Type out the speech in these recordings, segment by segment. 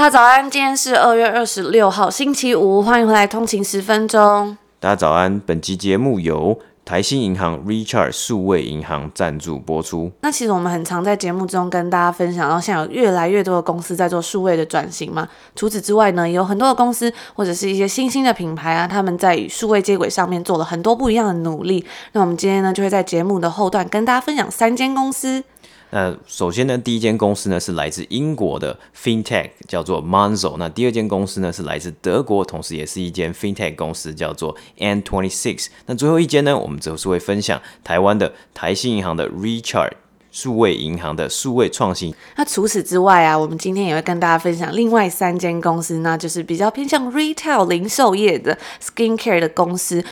大家早安，今天是二月二十六号，星期五，欢迎回来通勤十分钟。大家早安，本期节目由台新银行 Richard 数位银行赞助播出。那其实我们很常在节目中跟大家分享，然后现在有越来越多的公司在做数位的转型嘛。除此之外呢，也有很多的公司或者是一些新兴的品牌啊，他们在与数位接轨上面做了很多不一样的努力。那我们今天呢，就会在节目的后段跟大家分享三间公司。那首先呢，第一间公司呢是来自英国的 FinTech，叫做 Monzo。那第二间公司呢是来自德国，同时也是一间 FinTech 公司，叫做 N26。那最后一间呢，我们则是会分享台湾的台新银行的 Recharge 数位银行的数位创新。那除此之外啊，我们今天也会跟大家分享另外三间公司，那就是比较偏向 Retail 零售业的 Skincare 的公司。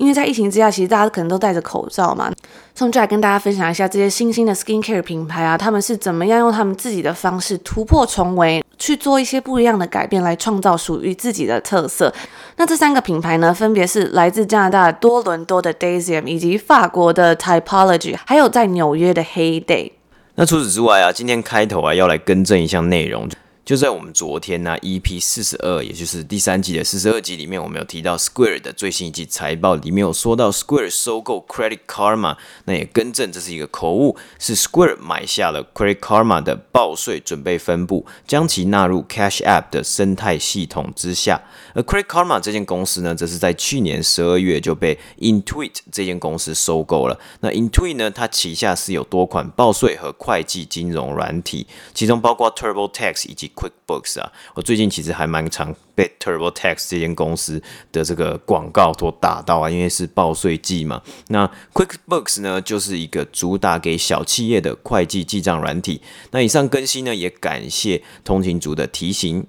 因为在疫情之下，其实大家可能都戴着口罩嘛，所以我们就来跟大家分享一下这些新兴的 skincare 品牌啊，他们是怎么样用他们自己的方式突破重围，去做一些不一样的改变，来创造属于自己的特色。那这三个品牌呢，分别是来自加拿大多伦多的 DECIEM，以及法国的 Typology，还有在纽约的 Heyday。那除此之外啊，今天开头啊要来更正一项内容。就在我们昨天呢，EP 四十二，也就是第三季的四十二集里面，我们有提到 Square 的最新一季财报里面有说到 Square 收购 Credit Karma，那也更正这是一个口误，是 Square 买下了 Credit Karma 的报税准备分布，将其纳入 Cash App 的生态系统之下。而 Credit Karma 这间公司呢，则是在去年十二月就被 Intuit 这间公司收购了。那 Intuit 呢，它旗下是有多款报税和会计金融软体，其中包括 TurboTax 以及 QuickBooks 啊。我最近其实还蛮常被 TurboTax 这间公司的这个广告所打到啊，因为是报税季嘛。那 QuickBooks 呢，就是一个主打给小企业的会计记账软体。那以上更新呢，也感谢通勤族的提醒。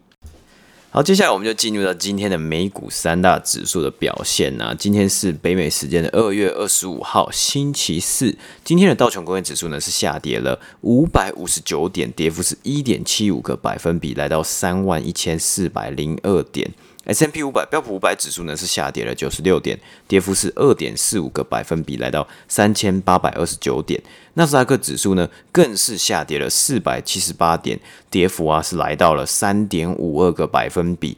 好，接下来我们就进入到今天的美股三大指数的表现啊。今天是北美时间的二月二十五号，星期四。今天的道琼工业指数呢是下跌了五百五十九点，跌幅是一点七五个百分比，来到三万一千四百零二点。S&P 五百标普五百指数呢是下跌了九十六点，跌幅是二点四五个百分比，来到三千八百二十九点。纳斯达克指数呢更是下跌了四百七十八点，跌幅啊是来到了三点五二个百分比。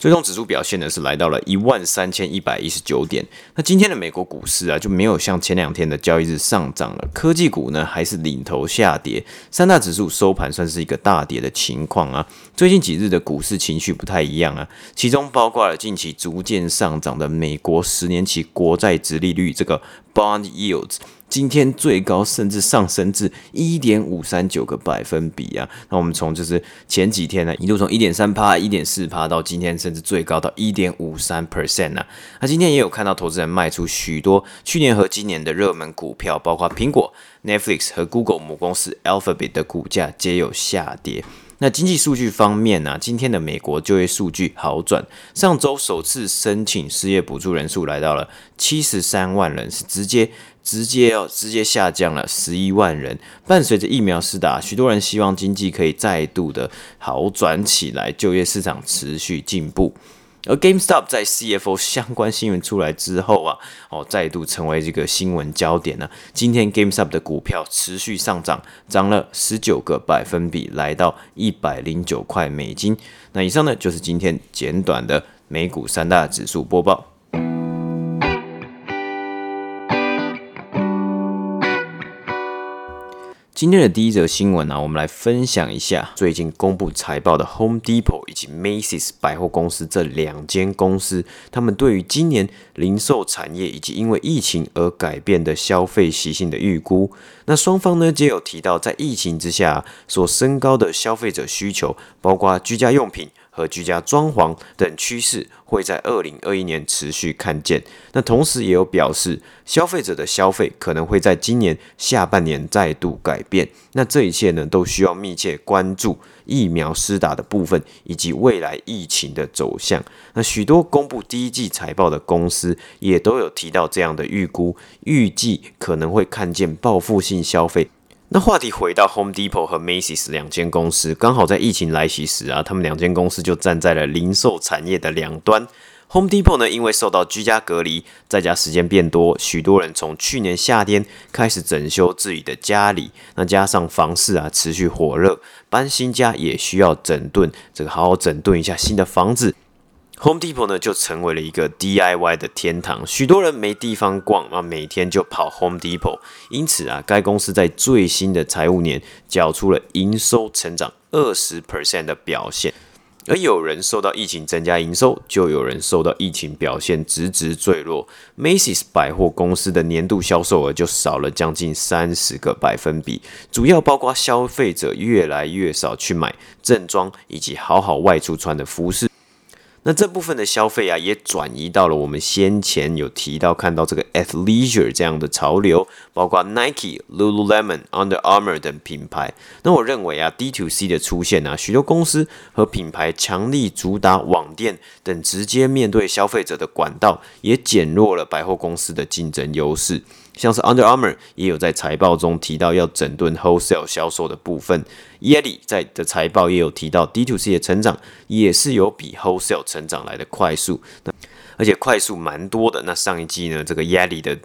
最终指数表现呢是来到了一万三千一百一十九点。那今天的美国股市啊就没有像前两天的交易日上涨了，科技股呢还是领头下跌，三大指数收盘算是一个大跌的情况啊。最近几日的股市情绪不太一样啊，其中包括了近期逐渐上涨的美国十年期国债殖利率这个 bond yields。今天最高甚至上升至一点五三九个百分比啊！那我们从就是前几天呢，一路从一点三趴、一点四趴到今天甚至最高到一点五三 percent 啊！那今天也有看到投资人卖出许多去年和今年的热门股票，包括苹果、Netflix 和 Google 母公司 Alphabet 的股价皆有下跌。那经济数据方面呢、今天的美国就业数据好转，上周首次申请失业补助人数来到了七十三万人，是直接直接要直接下降了十一万人。伴随着疫苗施打，许多人希望经济可以再度的好转起来，就业市场持续进步。而 GameStop 在 CFO 相关新闻出来之后啊，哦，再度成为这个新闻焦点呢。今天 GameStop 的股票持续上涨，涨了十九个百分比，来到一百零九块美金。那以上呢，就是今天简短的美股三大指数播报。今天的第一则新闻呢、我们来分享一下最近公布财报的 Home Depot 以及 Macy's 百货公司这两间公司，他们对于今年零售产业以及因为疫情而改变的消费习性的预估。那双方呢，皆有提到在疫情之下所升高的消费者需求，包括居家用品。和居家装潢等趋势会在二零二一年持续看见。那同时也有表示，消费者的消费可能会在今年下半年再度改变。那这一切呢，都需要密切关注疫苗施打的部分以及未来疫情的走向。那许多公布第一季财报的公司也都有提到这样的预估，预计可能会看见报复性消费。那话题回到 Home Depot 和 Macy's 两间公司，刚好在疫情来袭时啊，他们两间公司就站在了零售产业的两端。Home Depot 呢，因为受到居家隔离，在家时间变多，许多人从去年夏天开始整修自己的家里，那加上房市啊持续火热，搬新家也需要整顿，这个好好整顿一下新的房子。Home Depot 呢，就成为了一个 DIY 的天堂，许多人没地方逛啊，每天就跑 Home Depot。因此啊，该公司在最新的财务年缴出了营收成长二十 percent 的表现。而有人受到疫情增加营收，就有人受到疫情表现直直坠落。Macy's 百货公司的年度销售额就少了将近三十个百分比，主要包括消费者越来越少去买正装以及好好外出穿的服饰。那这部分的消费啊，也转移到了我们先前有提到看到这个 athleisure 这样的潮流，包括 Nike、Lululemon、Under Armour 等品牌。那我认为啊，D2C 的出现啊，许多公司和品牌强力主打网店等直接面对消费者的管道，也减弱了百货公司的竞争优势。像是 Under Armour 也有在财报中提到要整顿 wholesale 销售的部分，YETI 在的财报也有提到 D2C 的成长也是有比 wholesale 成长来的快速，那而且快速蛮多的。那上一季呢，这个 YETI 的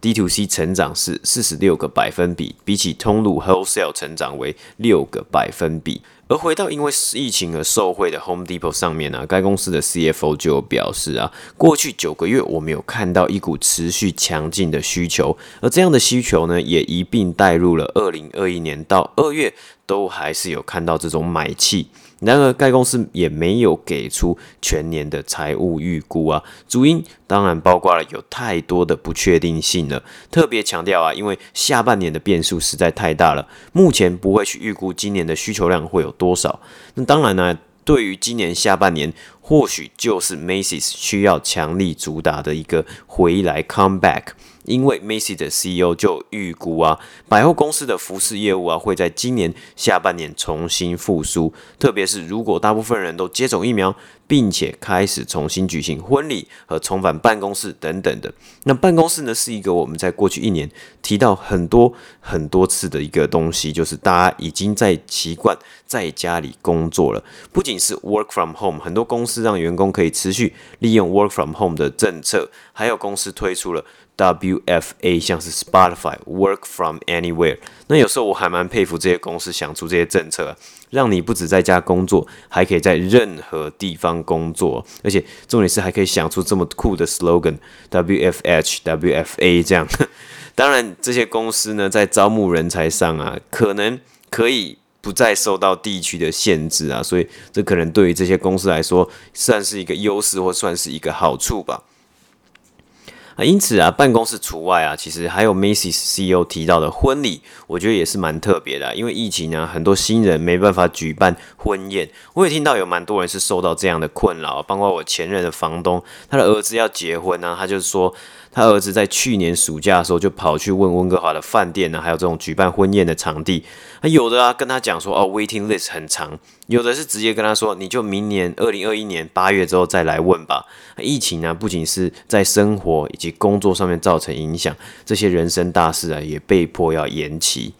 D2C 成长是四十六个百分比，比起通路 wholesale 成长为六个百分比。而回到因为疫情而受惠的 Home Depot 上面呢、啊，该公司的 CFO 就表示啊，过去九个月我们有看到一股持续强劲的需求，而这样的需求呢，也一并带入了二零二一年到二月。都还是有看到这种买气，然而该公司也没有给出全年的财务预估啊，主因当然包括了有太多的不确定性了。特别强调啊，因为下半年的变数实在太大了，目前不会去预估今年的需求量会有多少。那当然呢，对于今年下半年，或许就是 Macy's 需要强力主打的一个回来 comeback。因为 Macy 的 CEO 就预估啊，百货公司的服饰业务啊会在今年下半年重新复苏，特别是如果大部分人都接种疫苗，并且开始重新举行婚礼和重返办公室等等的。那办公室呢，是一个我们在过去一年提到很多很多次的一个东西，就是大家已经在习惯在家里工作了。不仅是 Work from Home，很多公司让员工可以持续利用 Work from Home 的政策，还有公司推出了。WFA 像是 Spotify Work from Anywhere，那有时候我还蛮佩服这些公司想出这些政策，让你不止在家工作，还可以在任何地方工作，而且重点是还可以想出这么酷的 slogan，WFH WFA 这样。当然，这些公司呢在招募人才上啊，可能可以不再受到地区的限制啊，所以这可能对于这些公司来说算是一个优势，或算是一个好处吧。因此啊，办公室除外啊，其实还有 Macy's CEO 提到的婚礼，我觉得也是蛮特别的。因为疫情啊，很多新人没办法举办婚宴。我也听到有蛮多人是受到这样的困扰，包括我前任的房东，他的儿子要结婚啊，他就说。他儿子在去年暑假的时候就跑去问温哥华的饭店呢，还有这种举办婚宴的场地。他有的啊跟他讲说哦，waiting list 很长；有的是直接跟他说，你就明年二零二一年八月之后再来问吧。疫情呢，不仅是在生活以及工作上面造成影响，这些人生大事啊也被迫要延期。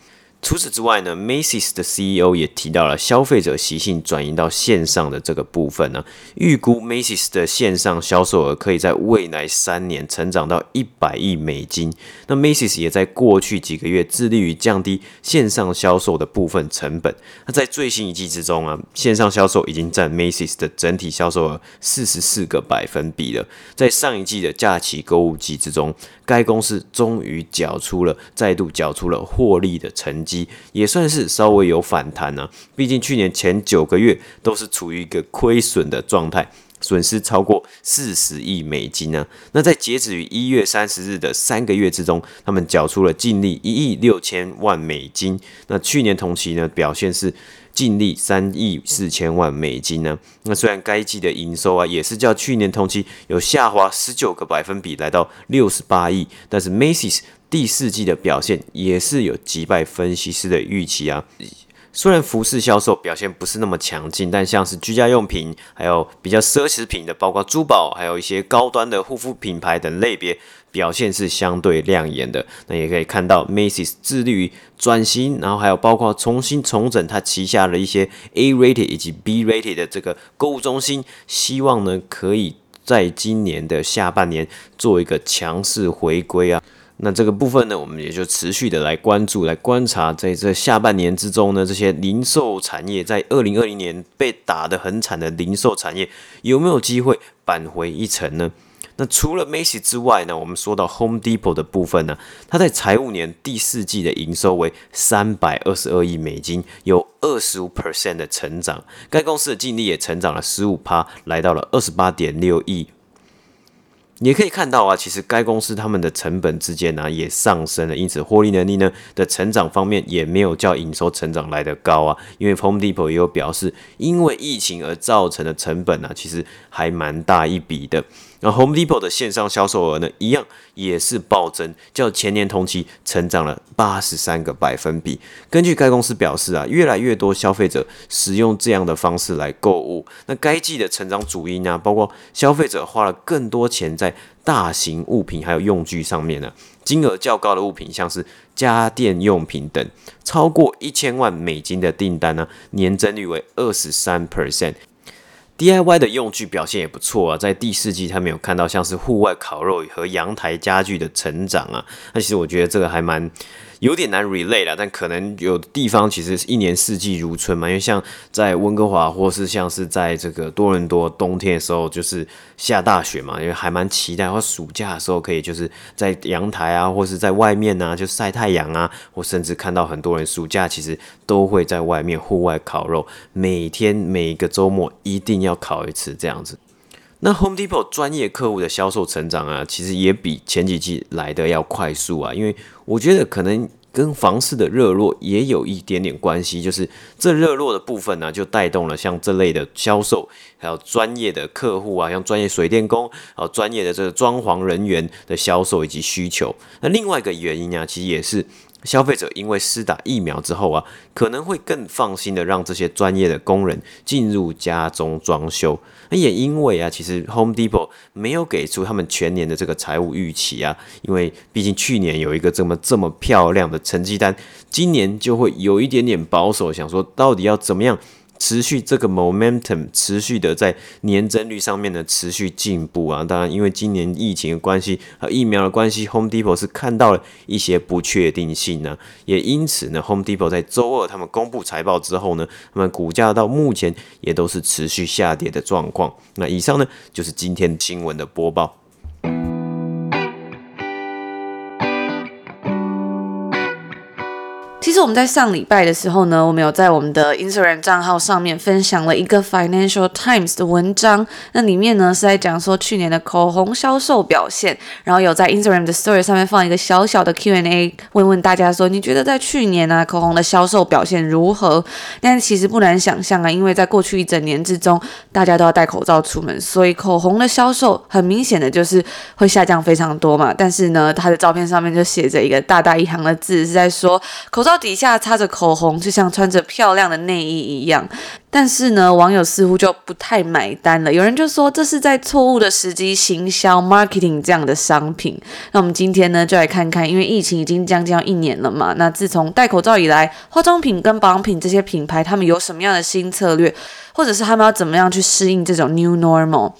除此之外呢，Macy's 的 CEO 也提到了消费者习性转移到线上的这个部分呢，预估 Macy's 的线上销售额可以在未来三年成长到一百亿美金。那 Macy's 也在过去几个月致力于降低线上销售的部分成本。那在最新一季之中啊，线上销售已经占 Macy's 的整体销售额四十四个百分比了。在上一季的假期购物季之中，该公司终于缴出了再度缴出了获利的成绩。也算是稍微有反弹呢、毕竟去年前九个月都是处于一个亏损的状态，损失超过四十亿美金呢、那在截止于一月三十日的三个月之中，他们缴出了净利一亿六千万美金。那去年同期呢，表现是。净利三亿四千万美金呢。那虽然该季的营收啊也是较去年同期有下滑十九个百分比，来到六十八亿，但是 Macy's 第四季的表现也是有击败分析师的预期啊。虽然服饰销售表现不是那么强劲，但像是居家用品，还有比较奢侈品的，包括珠宝，还有一些高端的护肤品牌等类别，表现是相对亮眼的。那也可以看到，Macy's 致力于转型，然后还有包括重新重整它旗下的一些 A rated 以及 B rated 的这个购物中心，希望呢可以在今年的下半年做一个强势回归啊。那这个部分呢，我们也就持续的来关注、来观察，在这下半年之中呢，这些零售产业在二零二零年被打得很惨的零售产业，有没有机会扳回一城呢？那除了 Macy 之外呢，我们说到 Home Depot 的部分呢，它在财务年第四季的营收为三百二十二亿美金，有二十五 percent 的成长，该公司的净利也成长了十五趴，来到了二十八点六亿。也可以看到啊，其实该公司他们的成本之间呢、也上升了，因此获利能力呢的成长方面也没有较营收成长来得高啊。因为 Home Depot 也有表示，因为疫情而造成的成本呢、啊，其实还蛮大一笔的。那 Home Depot 的线上销售额呢，一样也是暴增，较前年同期成长了八十三个百分比。根据该公司表示啊，越来越多消费者使用这样的方式来购物。那该季的成长主因啊，包括消费者花了更多钱在大型物品还有用具上面呢、啊，金额较高的物品，像是家电用品等，超过一千万美金的订单呢、年增率为二十三 percent。DIY 的用具表现也不错啊，在第四季他们有看到像是户外烤肉和阳台家具的成长啊，那其实我觉得这个还蛮。有点难 relate 啦，但可能有地方其实一年四季如春嘛，因为像在温哥华或是像是在这个多伦多冬天的时候，就是下大雪嘛，因为还蛮期待或暑假的时候可以就是在阳台啊，或是在外面啊，就晒太阳啊，或甚至看到很多人暑假其实都会在外面户外烤肉，每天每个周末一定要烤一次这样子。那 Home Depot 专业客户的销售成长啊，其实也比前几季来的要快速啊，因为我觉得可能跟房市的热络也有一点点关系，就是这热络的部分呢、就带动了像这类的销售，还有专业的客户啊，像专业水电工，还有专业的这个装潢人员的销售以及需求。那另外一个原因啊，其实也是。消费者因为施打疫苗之后啊，可能会更放心的让这些专业的工人进入家中装修。那也因为啊，其实 Home Depot 没有给出他们全年的这个财务预期啊，因为毕竟去年有一个这么这么漂亮的成绩单，今年就会有一点点保守，想说到底要怎么样。持续这个 momentum 持续的在年增率上面呢持续进步啊，当然因为今年疫情的关系和疫苗的关系，Home Depot 是看到了一些不确定性呢，也因此呢，Home Depot 在周二他们公布财报之后呢，他们股价到目前也都是持续下跌的状况。那以上呢就是今天新闻的播报。我们在上礼拜的时候呢，我们有在我们的 Instagram 账号上面分享了一个 Financial Times 的文章，那里面呢是在讲说去年的口红销售表现，然后有在 Instagram 的 Story 上面放一个小小的 Q&A，问问大家说，你觉得在去年呢、啊、口红的销售表现如何？但其实不难想象啊，因为在过去一整年之中，大家都要戴口罩出门，所以口红的销售很明显的就是会下降非常多嘛。但是呢，它的照片上面就写着一个大大一行的字，是在说口罩。底底下擦着口红，就像穿着漂亮的内衣一样。但是呢，网友似乎就不太买单了。有人就说这是在错误的时机行销 marketing 这样的商品。那我们今天呢，就来看看，因为疫情已经将近要一年了嘛。那自从戴口罩以来，化妆品跟保养品这些品牌，他们有什么样的新策略，或者是他们要怎么样去适应这种 new normal？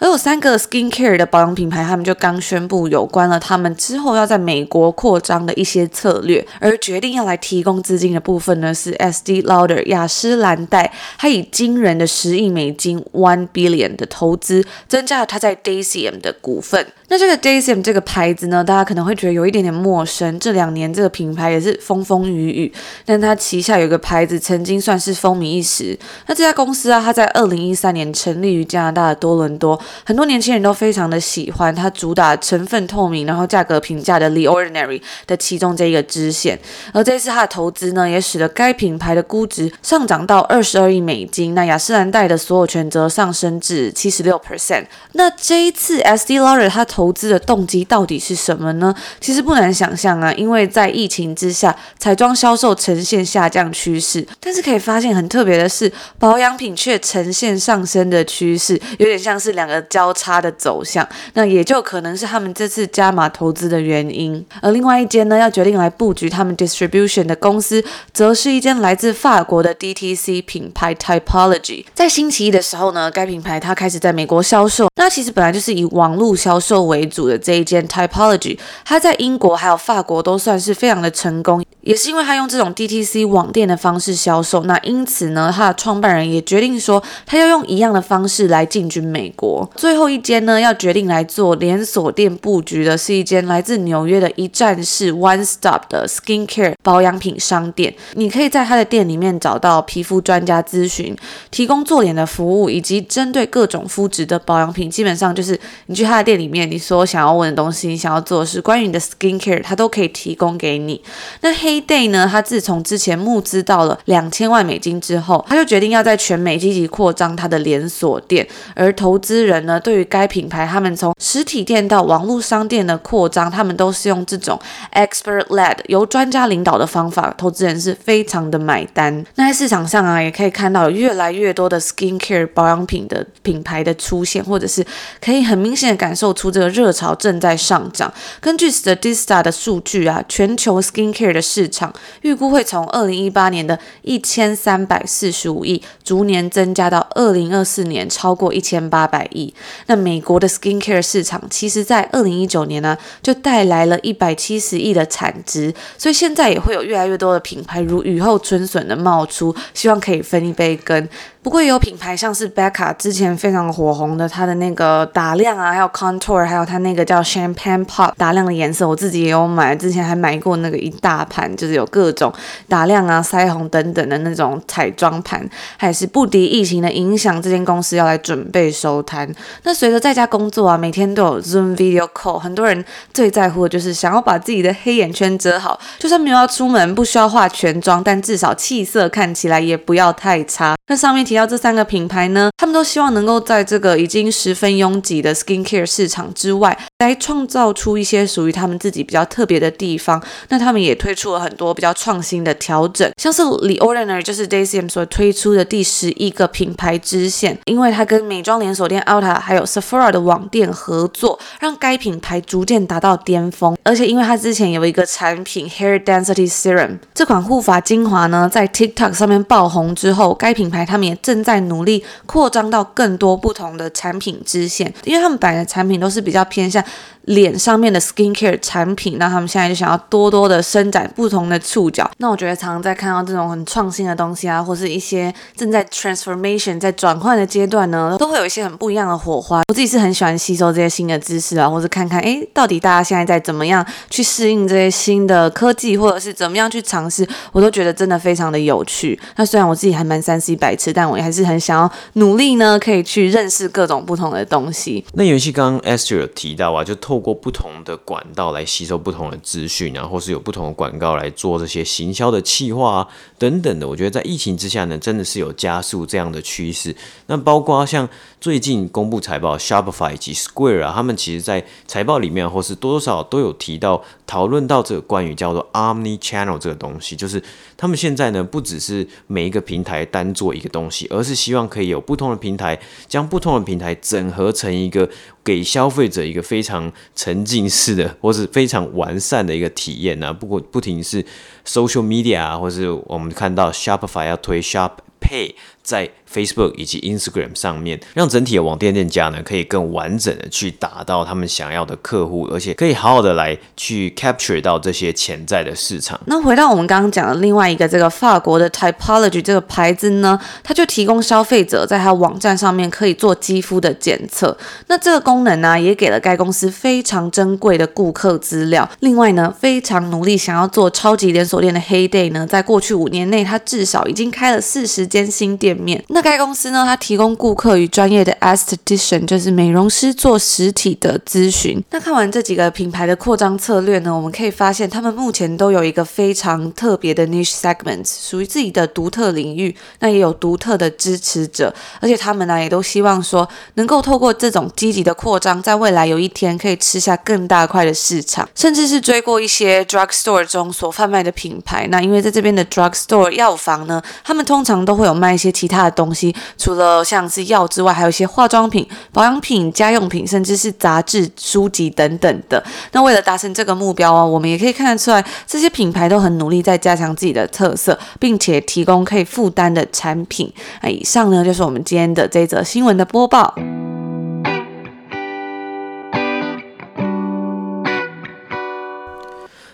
而有三个 skincare 的保养品牌，他们就刚宣布有关了他们之后要在美国扩张的一些策略，而决定要来提供资金的部分呢，是 Estee Lauder 雅诗兰黛，它以惊人的十亿美金 one billion 的投资，增加了它在 DECIEM 的股份。那这个 DECIEM 这个牌子呢，大家可能会觉得有一点点陌生。这两年这个品牌也是风风雨雨，但它旗下有个牌子曾经算是风靡一时。那这家公司啊，它在二零一三年成立于加拿大的多伦多，很多年轻人都非常的喜欢。它主打成分透明，然后价格平价的 The Ordinary 的其中这一个支线。而这次它的投资呢，也使得该品牌的估值上涨到二十二亿美金。那雅诗兰黛的所有权则上升至七十六 percent。那这一次 S D Lauder 它投资的动机到底是什么呢？其实不难想象啊，因为在疫情之下，彩妆销售呈现下降趋势。但是可以发现很特别的是，保养品却呈现上升的趋势，有点像是两个交叉的走向。那也就可能是他们这次加码投资的原因。而另外一间呢，要决定来布局他们 distribution 的公司，则是一间来自法国的 DTC 品牌 Typology。在星期一的时候呢，该品牌它开始在美国销售。那其实本来就是以网络销售为主的这一间 Typology，它在英国还有法国都算是非常的成功。也是因为他用这种 DTC 网店的方式销售，那因此呢，他的创办人也决定说，他要用一样的方式来进军美国。最后一间呢，要决定来做连锁店布局的是一间来自纽约的一站式 One Stop 的 Skincare 保养品商店。你可以在他的店里面找到皮肤专家咨询，提供做脸的服务，以及针对各种肤质的保养品。基本上就是你去他的店里面，你所想要问的东西，你想要做的是关于你的 Skincare，他都可以提供给你。那黑 Day 呢，他自从之前募资到了两千万美金之后，他就决定要在全美积极扩张他的连锁店。而投资人呢，对于该品牌，他们从实体店到网络商店的扩张，他们都是用这种 expert-led 由专家领导的方法，投资人是非常的买单。那在市场上啊，也可以看到越来越多的 skincare 保养品的品牌的出现，或者是可以很明显的感受出这个热潮正在上涨。根据 Statista 的数据啊，全球 skincare 的市场预估会从二零一八年的一千三百四十五亿，逐年增加到二零二四年超过一千八百亿。那美国的 skincare 市场，其实在二零一九年呢，就带来了一百七十亿的产值，所以现在也会有越来越多的品牌如雨后春笋的冒出，希望可以分一杯羹。不过也有品牌像是 Becca 之前非常火红的，它的那个打亮啊，还有 contour，还有它那个叫 Champagne Pop 打亮的颜色，我自己也有买，之前还买过那个一大盘，就是有各种打亮啊、腮红等等的那种彩妆盘。还是不敌疫情的影响，这间公司要来准备收摊。那随着在家工作啊，每天都有 Zoom Video Call，很多人最在乎的就是想要把自己的黑眼圈遮好，就算没有要出门，不需要化全妆，但至少气色看起来也不要太差。那上面提。要这三个品牌呢，他们都希望能够在这个已经十分拥挤的 skincare 市场之外，来创造出一些属于他们自己比较特别的地方。那他们也推出了很多比较创新的调整，像是 The Ordinary 就是 DECIEM 所推出的第十一个品牌支线，因为它跟美妆连锁店 Ulta 还有 Sephora 的网店合作，让该品牌逐渐达到巅峰。而且因为它之前有一个产品 Hair Density Serum 这款护发精华呢，在 TikTok 上面爆红之后，该品牌他们也正在努力扩张到更多不同的产品支线，因为他们摆的产品都是比较偏向脸上面的 skincare 产品，那他们现在就想要多多的伸展不同的触角。那我觉得常常在看到这种很创新的东西啊，或是一些正在 transformation 在转换的阶段呢，都会有一些很不一样的火花。我自己是很喜欢吸收这些新的知识啊，或是看看诶，到底大家现在在怎么样去适应这些新的科技，或者是怎么样去尝试，我都觉得真的非常的有趣。那虽然我自己还蛮三 C 白痴，但我也还是很。想要努力呢，可以去认识各种不同的东西。那游戏刚刚 Esther 有提到啊，就透过不同的管道来吸收不同的资讯啊，或是有不同的广告来做这些行销的企划啊等等的。我觉得在疫情之下呢，真的是有加速这样的趋势。那包括像最近公布财报，Shopify 以及 Square 啊，他们其实在财报里面或是多多少少都有提到讨论到这个关于叫做 Omni Channel 这个东西，就是他们现在呢不只是每一个平台单做一个东西，而是希望可以有不同的平台，将不同的平台整合成一个给消费者一个非常沉浸式的，或是非常完善的一个体验呢、不过不仅是 social media 啊，或是我们看到 Shopify 要推 Shop Pay。在 Facebook 以及 Instagram 上面，让整体的网店店家呢，可以更完整的去打到他们想要的客户，而且可以好好的来去 capture 到这些潜在的市场。那回到我们刚刚讲的另外一个这个法国的 Typology 这个牌子呢，它就提供消费者在它网站上面可以做肌肤的检测。那这个功能呢，也给了该公司非常珍贵的顾客资料。另外呢，非常努力想要做超级连锁店的 Heyday 呢，在过去五年内，它至少已经开了四十间。新店面。那该公司呢，它提供顾客与专业的 esthetician，就是美容师做实体的咨询。那看完这几个品牌的扩张策略呢，我们可以发现，他们目前都有一个非常特别的 niche segment，属于自己的独特领域。那也有独特的支持者，而且他们呢，也都希望说，能够透过这种积极的扩张，在未来有一天可以吃下更大块的市场，甚至是追过一些 drug store 中所贩卖的品牌。那因为在这边的 drug store 药房呢，他们通常都会有卖一些其他的东西，除了像是药之外，还有一些化妆品、保养品、家用品，甚至是杂志、书籍等等的。那为了达成这个目标啊，我们也可以看得出来，这些品牌都很努力在加强自己的特色，并且提供可以负担的产品。那以上呢，就是我们今天的这则新闻的播报。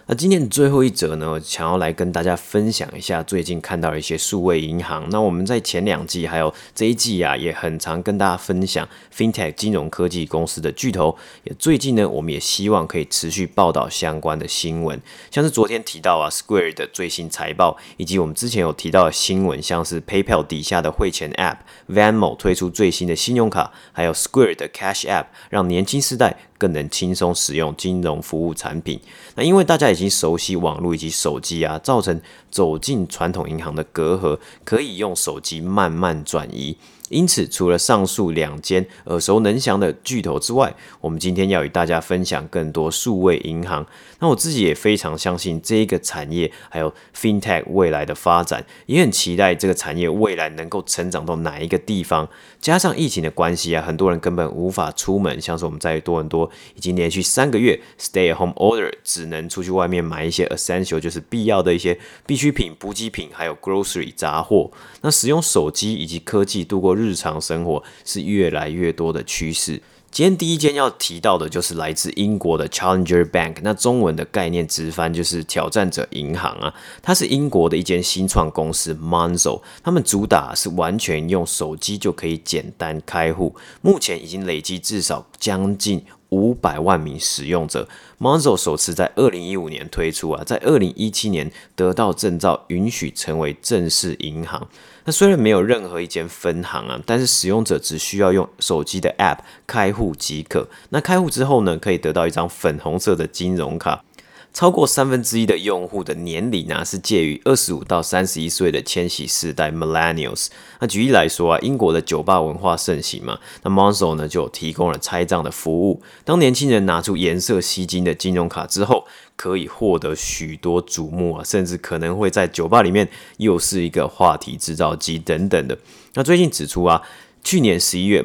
那今天的最后一则呢，想要来跟大家分享一下最近看到的一些数位银行。那我们在前两季还有这一季啊，也很常跟大家分享 FinTech 金融科技公司的巨头。也最近呢，我们也希望可以持续报道相关的新闻，像是昨天提到啊，Square 的最新财报，以及我们之前有提到的新闻，像是 PayPal 底下的汇钱 App Venmo 推出最新的信用卡，还有 Square 的 Cash App 让年轻世代更能轻松使用金融服务产品。那因为大家已经熟悉网络以及手机啊，造成走进传统银行的隔阂，可以用手机慢慢转移。因此，除了上述两间耳熟能详的巨头之外，我们今天要与大家分享更多数位银行。那我自己也非常相信这一个产业，还有 FinTech 未来的发展，也很期待这个产业未来能够成长到哪一个地方。加上疫情的关系啊，很多人根本无法出门，像是我们在多伦多已经连续三个月 Stay at Home Order，只能出去外面买一些 Essential，就是必要的一些必需品、补给品，还有 Grocery 杂货。那使用手机以及科技度过日常生活是越来越多的趋势。今天第一间要提到的就是来自英国的 Challenger Bank，那中文的概念直翻就是挑战者银行啊。它是英国的一间新创公司 Monzo，他们主打是完全用手机就可以简单开户，目前已经累积至少将近五百万名使用者。Monzo 首次在二零一五年推出啊，在二零一七年得到证照，允许成为正式银行。那虽然没有任何一间分行啊，但是使用者只需要用手机的 App 开户即可。那开户之后呢，可以得到一张粉红色的金融卡。超过三分之一的用户的年龄呢，是介于二十五到三十一岁的千禧世代 Millennials。那举例来说啊，英国的酒吧文化盛行嘛，那 Monzo 呢就提供了拆账的服务。当年轻人拿出颜色吸睛的金融卡之后，可以获得许多瞩目啊，甚至可能会在酒吧里面又是一个话题制造机等等的。那最近指出啊，去年十一月。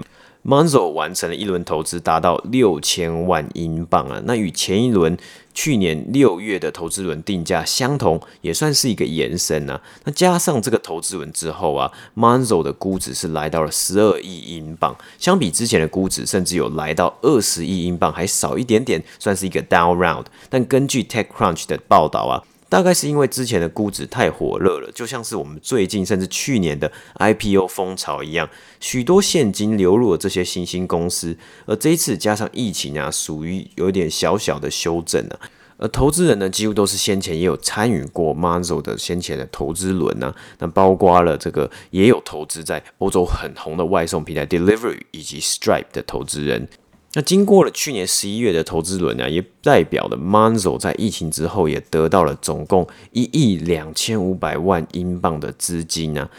Monzo 完成了一轮投资，达到六千万英镑啊！那与前一轮去年六月的投资轮定价相同，也算是一个延伸啊。那加上这个投资轮之后啊，Monzo 的估值是来到了十二亿英镑，相比之前的估值，甚至有来到二十亿英镑还少一点点，算是一个 down round。但根据 TechCrunch 的报道啊。大概是因为之前的估值太火热了，就像是我们最近甚至去年的 IPO 风潮一样，许多现金流入了这些新兴公司。而这一次加上疫情啊，属于有点小小的修正啊。而投资人呢，几乎都是先前也有参与过 m a n z o 的先前的投资轮啊，那包括了这个也有投资在欧洲很红的外送平台 Delivery 以及 Stripe 的投资人。那经过了去年十一月的投资轮呢，也代表了 Manzo 在疫情之后也得到了总共一亿两千五百万英镑的资金呢。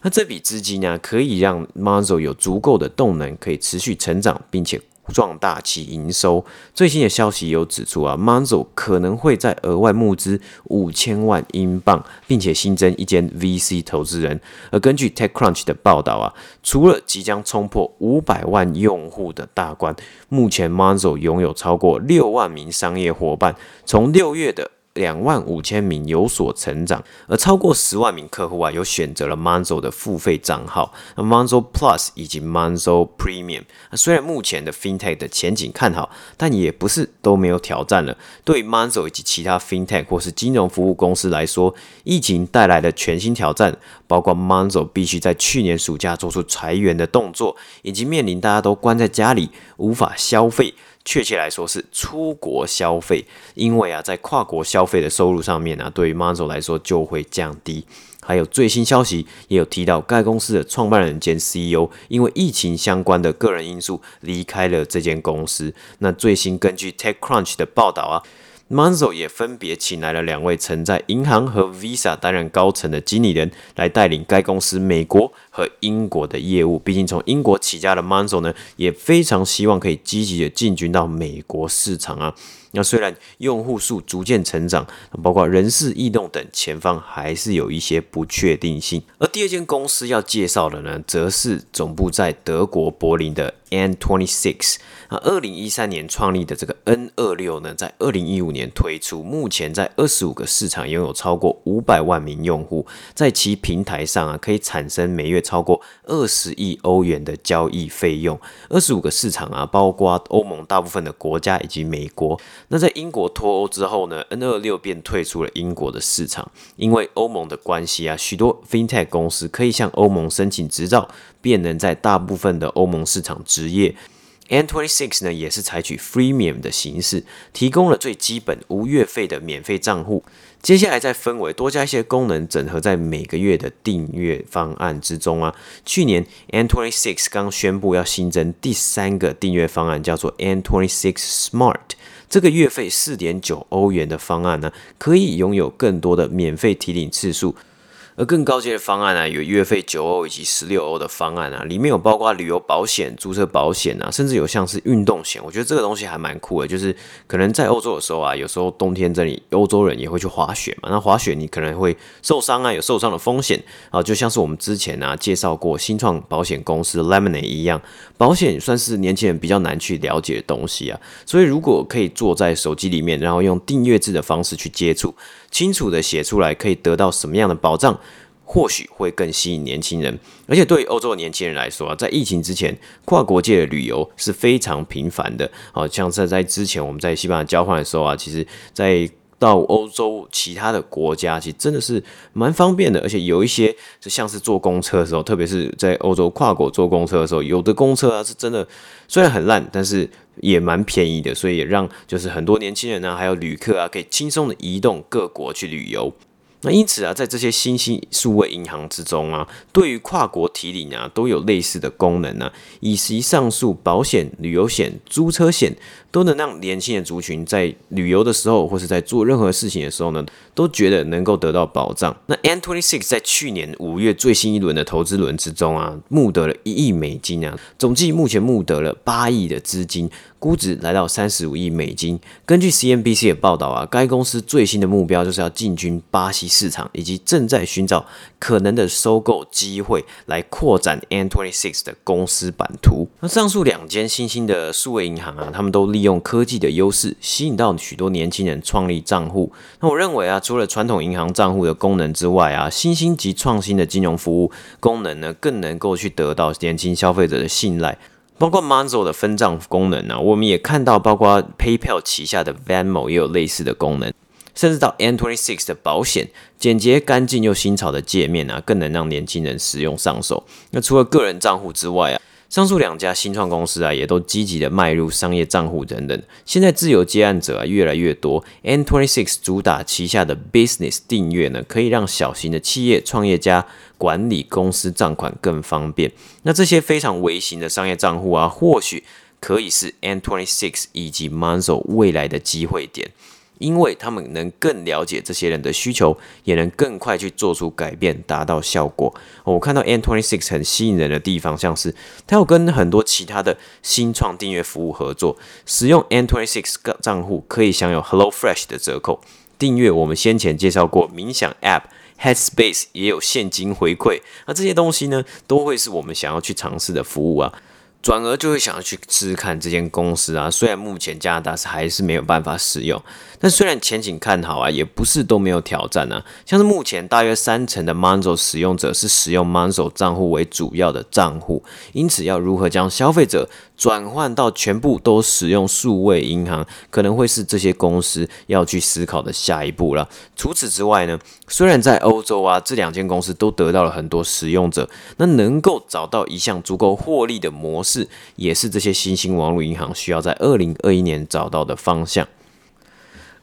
那这笔资金呢，可以让 Manzo 有足够的动能，可以持续成长，并且。壮大其营收。最新的消息有指出啊，Monzo 可能会再额外募资五千万英镑，并且新增一间 VC 投资人。而根据 TechCrunch 的报道啊，除了即将冲破五百万用户的大关，目前 Monzo 拥有超过六万名商业伙伴。从六月的两万五千名有所成长，而超过十万名客户啊，有选择了 Monzo 的付费账号，那 Monzo Plus 以及 Monzo Premium。虽然目前的 FinTech 的前景看好，但也不是都没有挑战了。对 Monzo 以及其他 FinTech 或是金融服务公司来说，疫情带来的全新挑战，包括 Monzo 必须在去年暑假做出裁员的动作，以及面临大家都关在家里无法消费。确切来说是出国消费，因为啊，在跨国消费的收入上面呢、啊，对于 Monzo 来说就会降低。还有最新消息也有提到，该公司的创办人兼 CEO 因为疫情相关的个人因素离开了这间公司。那最新根据 TechCrunch 的报道啊。Monzo 也分别请来了两位曾在银行和 Visa 担任高层的经理人，来带领该公司美国和英国的业务。毕竟从英国起家的 Monzo 呢，也非常希望可以积极的进军到美国市场啊。那虽然用户数逐渐成长，包括人事异动等，前方还是有一些不确定性。而第二间公司要介绍的呢，则是总部在德国柏林的 N26。那二零一三年创立的这个 N 二六呢，在二零一五年推出，目前在二十五个市场拥有超过五百万名用户，在其平台上啊，可以产生每月超过二十亿欧元的交易费用。二十五个市场啊，包括欧盟大部分的国家以及美国。那在英国脱欧之后呢，N 二六便退出了英国的市场，因为欧盟的关系啊，许多 FinTech 公司可以向欧盟申请执照，便能在大部分的欧盟市场执业。N26 呢，也是采取 Freemium 的形式，提供了最基本无月费的免费账户。接下来再分为多加一些功能，整合在每个月的订阅方案之中啊。去年 N26 刚宣布要新增第三个订阅方案，叫做 N26 Smart。这个月费四点九欧元的方案呢，可以拥有更多的免费提领次数。而更高阶的方案呢，有月费九欧以及十六欧的方案啊，里面有包括旅游保险、租车保险啊，甚至有像是运动险。我觉得这个东西还蛮酷的，就是可能在欧洲的时候啊，有时候冬天这里欧洲人也会去滑雪嘛。那滑雪你可能会受伤啊，有受伤的风险啊，就像是我们之前啊介绍过新创保险公司 Lemonade 一样，保险算是年轻人比较难去了解的东西啊。所以如果可以坐在手机里面，然后用订阅制的方式去接触。清楚的写出来可以得到什么样的保障，或许会更吸引年轻人。而且对于欧洲的年轻人来说啊，在疫情之前，跨国界的旅游是非常频繁的。好像是在之前我们在西班牙交换的时候啊，其实在到欧洲其他的国家，其实真的是蛮方便的。而且有一些就像是坐公车的时候，特别是在欧洲跨国坐公车的时候，有的公车啊是真的虽然很烂，但是也蛮便宜的，所以也让就是很多年轻人啊，还有旅客啊，可以轻松的移动各国去旅游。那因此啊，在这些新兴数位银行之中啊，对于跨国提领啊，都有类似的功能啊。以及上述保险、旅游险、租车险，都能让年轻的族群在旅游的时候，或是在做任何事情的时候呢，都觉得能够得到保障。那 N26 在去年五月最新一轮的投资轮之中啊，募得了一亿美金啊，总计目前募得了八亿的资金。估值来到三十五亿美金。根据 CNBC 的报道啊，该公司最新的目标就是要进军巴西市场，以及正在寻找可能的收购机会来扩展 N26 的公司版图。那上述两间新兴的数位银行啊，他们都利用科技的优势，吸引到许多年轻人创立账户。那我认为啊，除了传统银行账户的功能之外啊，新兴及创新的金融服务功能呢，更能够去得到年轻消费者的信赖。包括 Monzo 的分账功能呢、啊，我们也看到，包括 PayPal 旗下的 Venmo 也有类似的功能，甚至到 N26 的保险，简洁干净又新潮的界面啊，更能让年轻人使用上手。那除了个人账户之外啊，上述两家新创公司啊，也都积极的迈入商业账户等等。现在自由接案者啊越来越多，N26 主打旗下的 Business 订阅呢，可以让小型的企业创业家管理公司账款更方便。那这些非常微型的商业账户啊，或许可以是 N26 以及 Monzo 未来的机会点。因为他们能更了解这些人的需求，也能更快去做出改变，达到效果。我看到 N26 很吸引人的地方，像是他有跟很多其他的新创订阅服务合作，使用 n twenty six 账户可以享有 HelloFresh 的折扣。订阅我们先前介绍过冥想 App Headspace 也有现金回馈，那这些东西呢，都会是我们想要去尝试的服务啊。转而就会想要去试试看这间公司啊，虽然目前加拿大是还是没有办法使用，但虽然前景看好啊，也不是都没有挑战啊。像是目前大约三成的 Monzo 使用者是使用 Monzo 账户为主要的账户，因此要如何将消费者转换到全部都使用数位银行，可能会是这些公司要去思考的下一步了。除此之外呢，虽然在欧洲啊，这两间公司都得到了很多使用者，那能够找到一项足够获利的模。式，也是这些新兴网络银行需要在二零二一年找到的方向。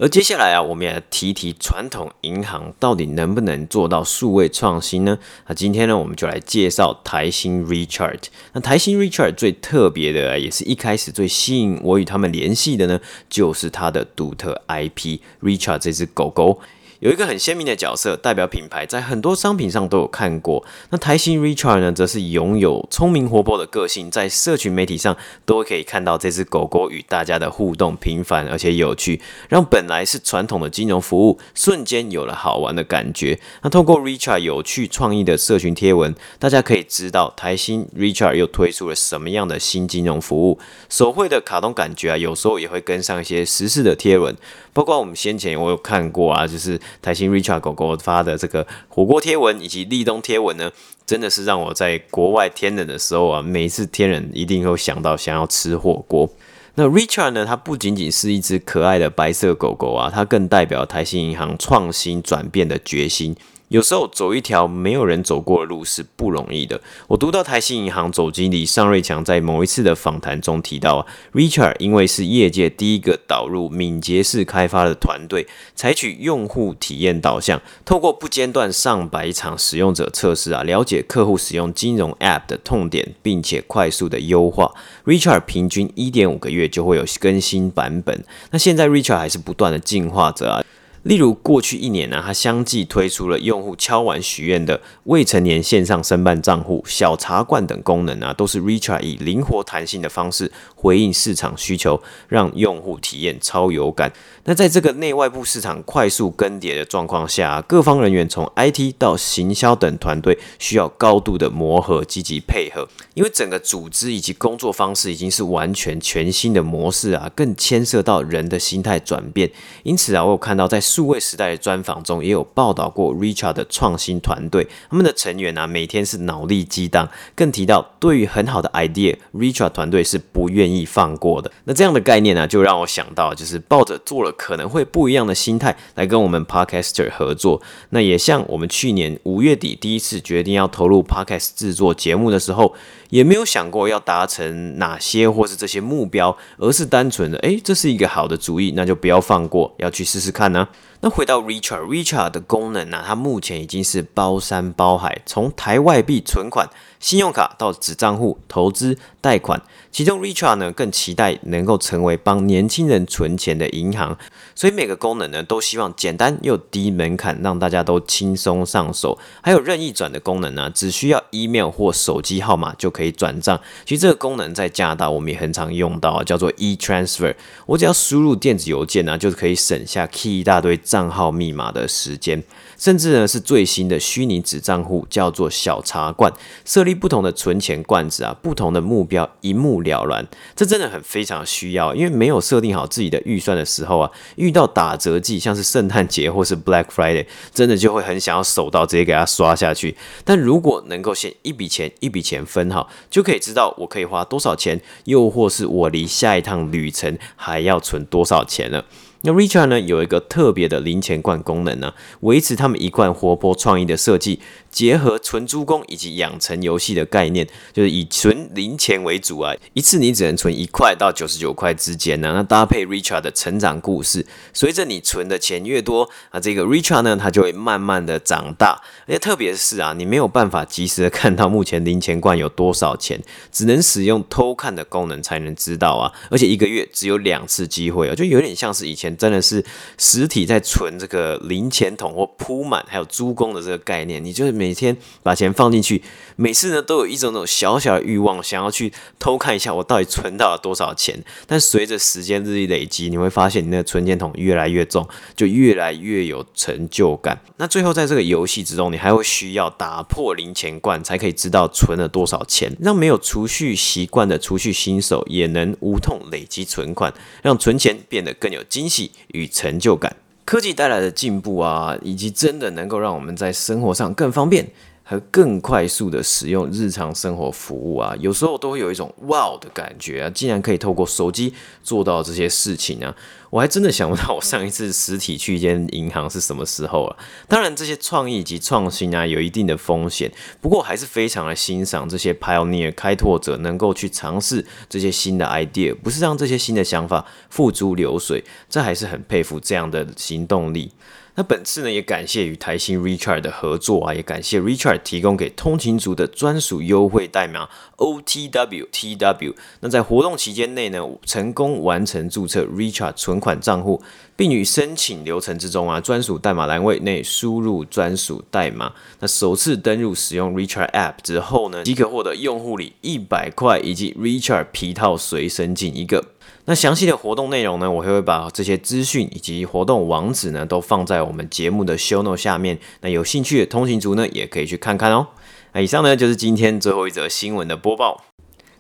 而接下来啊，我们也来提提传统银行到底能不能做到数位创新呢？那今天呢，我们就来介绍台新 Richart。那台新 Richart 最特别的，也是一开始最吸引我与他们联系的呢，就是它的独特 IP Richart 这只狗狗。有一个很鲜明的角色，代表品牌，在很多商品上都有看过。那台新 Richard 呢，则是拥有聪明活泼的个性，在社群媒体上都可以看到这只狗狗与大家的互动频繁而且有趣，让本来是传统的金融服务瞬间有了好玩的感觉。那透过 Richard 有趣创意的社群贴文，大家可以知道台新 Richard 又推出了什么样的新金融服务。手绘的卡通感觉啊，有时候也会跟上一些时事的贴文，包括我们先前我有看过啊，就是。台新 Richard 狗狗发的这个火锅贴文以及立冬贴文呢，真的是让我在国外天冷的时候啊，每一次天冷一定会想到想要吃火锅。那 Richard 呢，它不仅仅是一只可爱的白色狗狗啊，它更代表台新银行创新转变的决心。有时候走一条没有人走过的路是不容易的。我读到台新银行总经理尚瑞强在某一次的访谈中提到，Richard 因为是业界第一个导入敏捷式开发的团队，采取用户体验导向，透过不间断上百场使用者测试啊，了解客户使用金融 App 的痛点，并且快速的优化。Richard 平均一点五个月就会有更新版本。那现在 Richard 还是不断的进化着啊。例如，过去一年呢，它相继推出了用户敲碗许愿的未成年线上申办账户、小茶罐等功能啊，都是 Richard 以灵活弹性的方式回应市场需求，让用户体验超有感。那在这个内外部市场快速更迭的状况下，各方人员从 IT 到行销等团队需要高度的磨合、积极配合，因为整个组织以及工作方式已经是完全全新的模式啊，更牵涉到人的心态转变。因此啊，我有看到在数位时代的专访中也有报道过 Richard 的创新团队，他们的成员啊每天是脑力激荡，更提到对于很好的 idea，Richard 团队是不愿意放过的。那这样的概念呢、就让我想到，就是抱着做了可能会不一样的心态来跟我们 Podcaster 合作。那也像我们去年五月底第一次决定要投入 Podcast 制作节目的时候，也没有想过要达成哪些或是这些目标，而是单纯的，诶，这是一个好的主意，那就不要放过，要去试试看呢、那回到 Richard，Richard 的功能呢、它目前已经是包山包海，从台外币存款。信用卡到子账户投资贷款，其中 Richard 呢更期待能够成为帮年轻人存钱的银行，所以每个功能呢都希望简单又低门槛，让大家都轻松上手。还有任意转的功能呢，只需要 email 或手机号码就可以转账。其实这个功能在加拿大我们也很常用到，叫做 e-transfer。我只要输入电子邮件呢，就可以省下 key 一大堆账号密码的时间。甚至呢是最新的虚拟子账户，叫做小茶罐，设立不同的存钱罐子啊，不同的目标一目了然。这真的很非常需要，因为没有设定好自己的预算的时候啊，遇到打折季，像是圣诞节或是 Black Friday，真的就会很想要手到直接给它刷下去。但如果能够先一笔钱一笔钱分好，就可以知道我可以花多少钱，又或是我离下一趟旅程还要存多少钱了。那 Richard 呢有一个特别的零钱罐功能呢，维持他们一贯活泼创意的设计。结合纯租公以及养成游戏的概念，就是以存零钱为主啊，一次你只能存一块到九十九块之间呢。那搭配 Richard 的成长故事，随着你存的钱越多啊，这个 Richard 呢，它就会慢慢的长大。而且特别是啊，你没有办法及时的看到目前零钱罐有多少钱，只能使用偷看的功能才能知道啊。而且一个月只有两次机会啊，就有点像是以前真的是实体在存这个零钱桶或铺满还有租公的这个概念，你就是。每天把钱放进去，每次呢都有一种那种小小的欲望，想要去偷看一下我到底存到了多少钱。但随着时间日益累积，你会发现你那个存钱筒越来越重，就越来越有成就感。那最后在这个游戏之中，你还会需要打破零钱罐，才可以知道存了多少钱，让没有储蓄习惯的储蓄新手也能无痛累积存款，让存钱变得更有惊喜与成就感。科技带来的进步啊，以及真的能够让我们在生活上更方便。和更快速的使用日常生活服务啊，有时候都会有一种哇的感觉啊，竟然可以透过手机做到这些事情啊！我还真的想不到我上一次实体去一间银行是什么时候了。当然，这些创意及创新啊，有一定的风险，不过还是非常的欣赏这些 pioneer 开拓者能够去尝试这些新的 idea，不是让这些新的想法付诸流水，这还是很佩服这样的行动力。那本次呢，也感谢与台新 Richard 的合作啊，也感谢 Richard 提供给通勤族的专属优惠代码 OTWTW。那在活动期间内呢，成功完成注册 Richard 存款账户，并于申请流程之中啊，专属代码栏位内输入专属代码。那首次登入使用 Richard App 之后呢，即可获得用户礼一百块以及 Richard 皮套随身镜一个。那详细的活动内容呢，我会把这些资讯以及活动网址呢，都放在我们节目的 show note 下面。那有兴趣的通行族呢，也可以去看看哦。那以上呢，就是今天最后一则新闻的播报。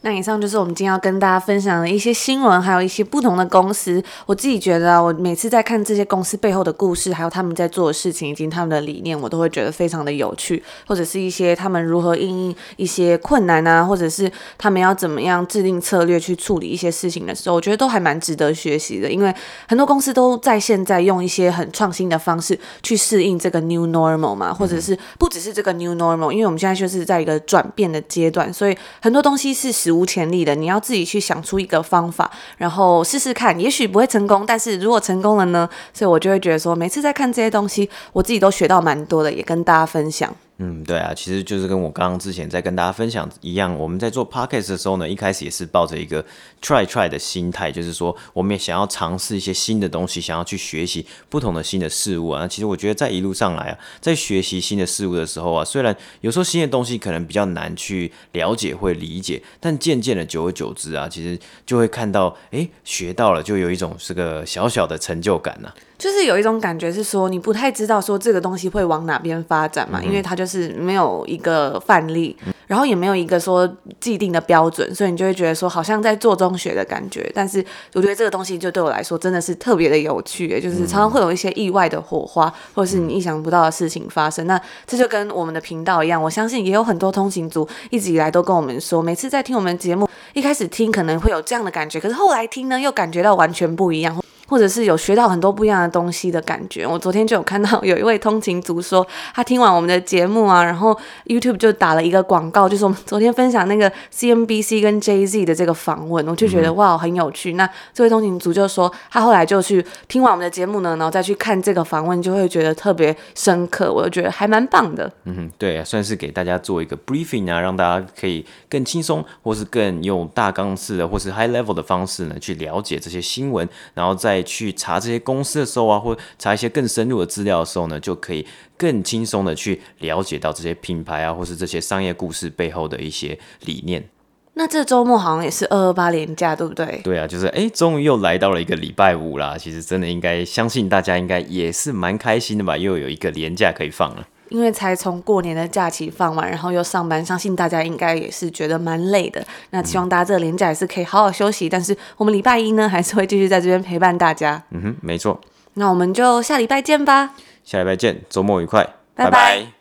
那以上就是我们今天要跟大家分享的一些新闻，还有一些不同的公司。我自己觉得啊，我每次在看这些公司背后的故事，还有他们在做的事情以及他们的理念，我都会觉得非常的有趣，或者是一些他们如何应应一些困难啊，或者是他们要怎么样制定策略去处理一些事情的时候，我觉得都还蛮值得学习的。因为很多公司都在现在用一些很创新的方式去适应这个 new normal 嘛，或者是不只是这个 new normal，因为我们现在就是在一个转变的阶段，所以很多东西是史。无前例的，你要自己去想出一个方法，然后试试看，也许不会成功，但是如果成功了呢？所以我就会觉得说，每次在看这些东西，我自己都学到蛮多的，也跟大家分享。嗯，对啊，其实就是跟我刚刚之前在跟大家分享一样，我们在做 podcast 的时候呢，一开始也是抱着一个 try try 的心态，就是说我们也想要尝试一些新的东西，想要去学习不同的新的事物啊。其实我觉得在一路上来啊，在学习新的事物的时候啊，虽然有时候新的东西可能比较难去了解或理解，但渐渐的久而久之啊，其实就会看到，哎，学到了，就有一种这个小小的成就感呐、啊。就是有一种感觉是说，你不太知道说这个东西会往哪边发展嘛，嗯、因为它就是没有一个范例，嗯、然后也没有一个说既定的标准，所以你就会觉得说好像在做中学的感觉。但是我觉得这个东西就对我来说真的是特别的有趣，就是常常会有一些意外的火花，或者是你意想不到的事情发生。那这就跟我们的频道一样，我相信也有很多通勤族一直以来都跟我们说，每次在听我们节目，一开始听可能会有这样的感觉，可是后来听呢又感觉到完全不一样。或者是有学到很多不一样的东西的感觉。我昨天就有看到 有一位通勤族说，他听完我们的节目啊，然后 YouTube 就打了一个广告，就是我们昨天分享那个 CNBC 跟 Jay-Z 的这个访问，我就觉得哇，很有趣。那这位通勤族就说，他后来就去听完我们的节目呢，然后再去看这个访问，就会觉得特别深刻。我就觉得还蛮棒的。嗯哼，对啊，算是给大家做一个 briefing 啊，让大家可以更轻松，或是更用大纲式的，或是 high level 的方式呢，去了解这些新闻，然后再。去查这些公司的时候啊，或查一些更深入的资料的时候呢，就可以更轻松的去了解到这些品牌啊，或是这些商业故事背后的一些理念。那这周末好像也是二二八连假，对不对？对啊，就是哎，终于又来到了一个礼拜五啦。其实真的应该相信大家应该也是蛮开心的吧，又有一个连假可以放了。因为才从过年的假期放完，然后又上班，相信大家应该也是觉得蛮累的。那希望大家这个年假也是可以好好休息。嗯、但是我们礼拜一呢，还是会继续在这边陪伴大家。嗯哼，没错。那我们就下礼拜见吧。下礼拜见，周末愉快，拜拜。拜拜。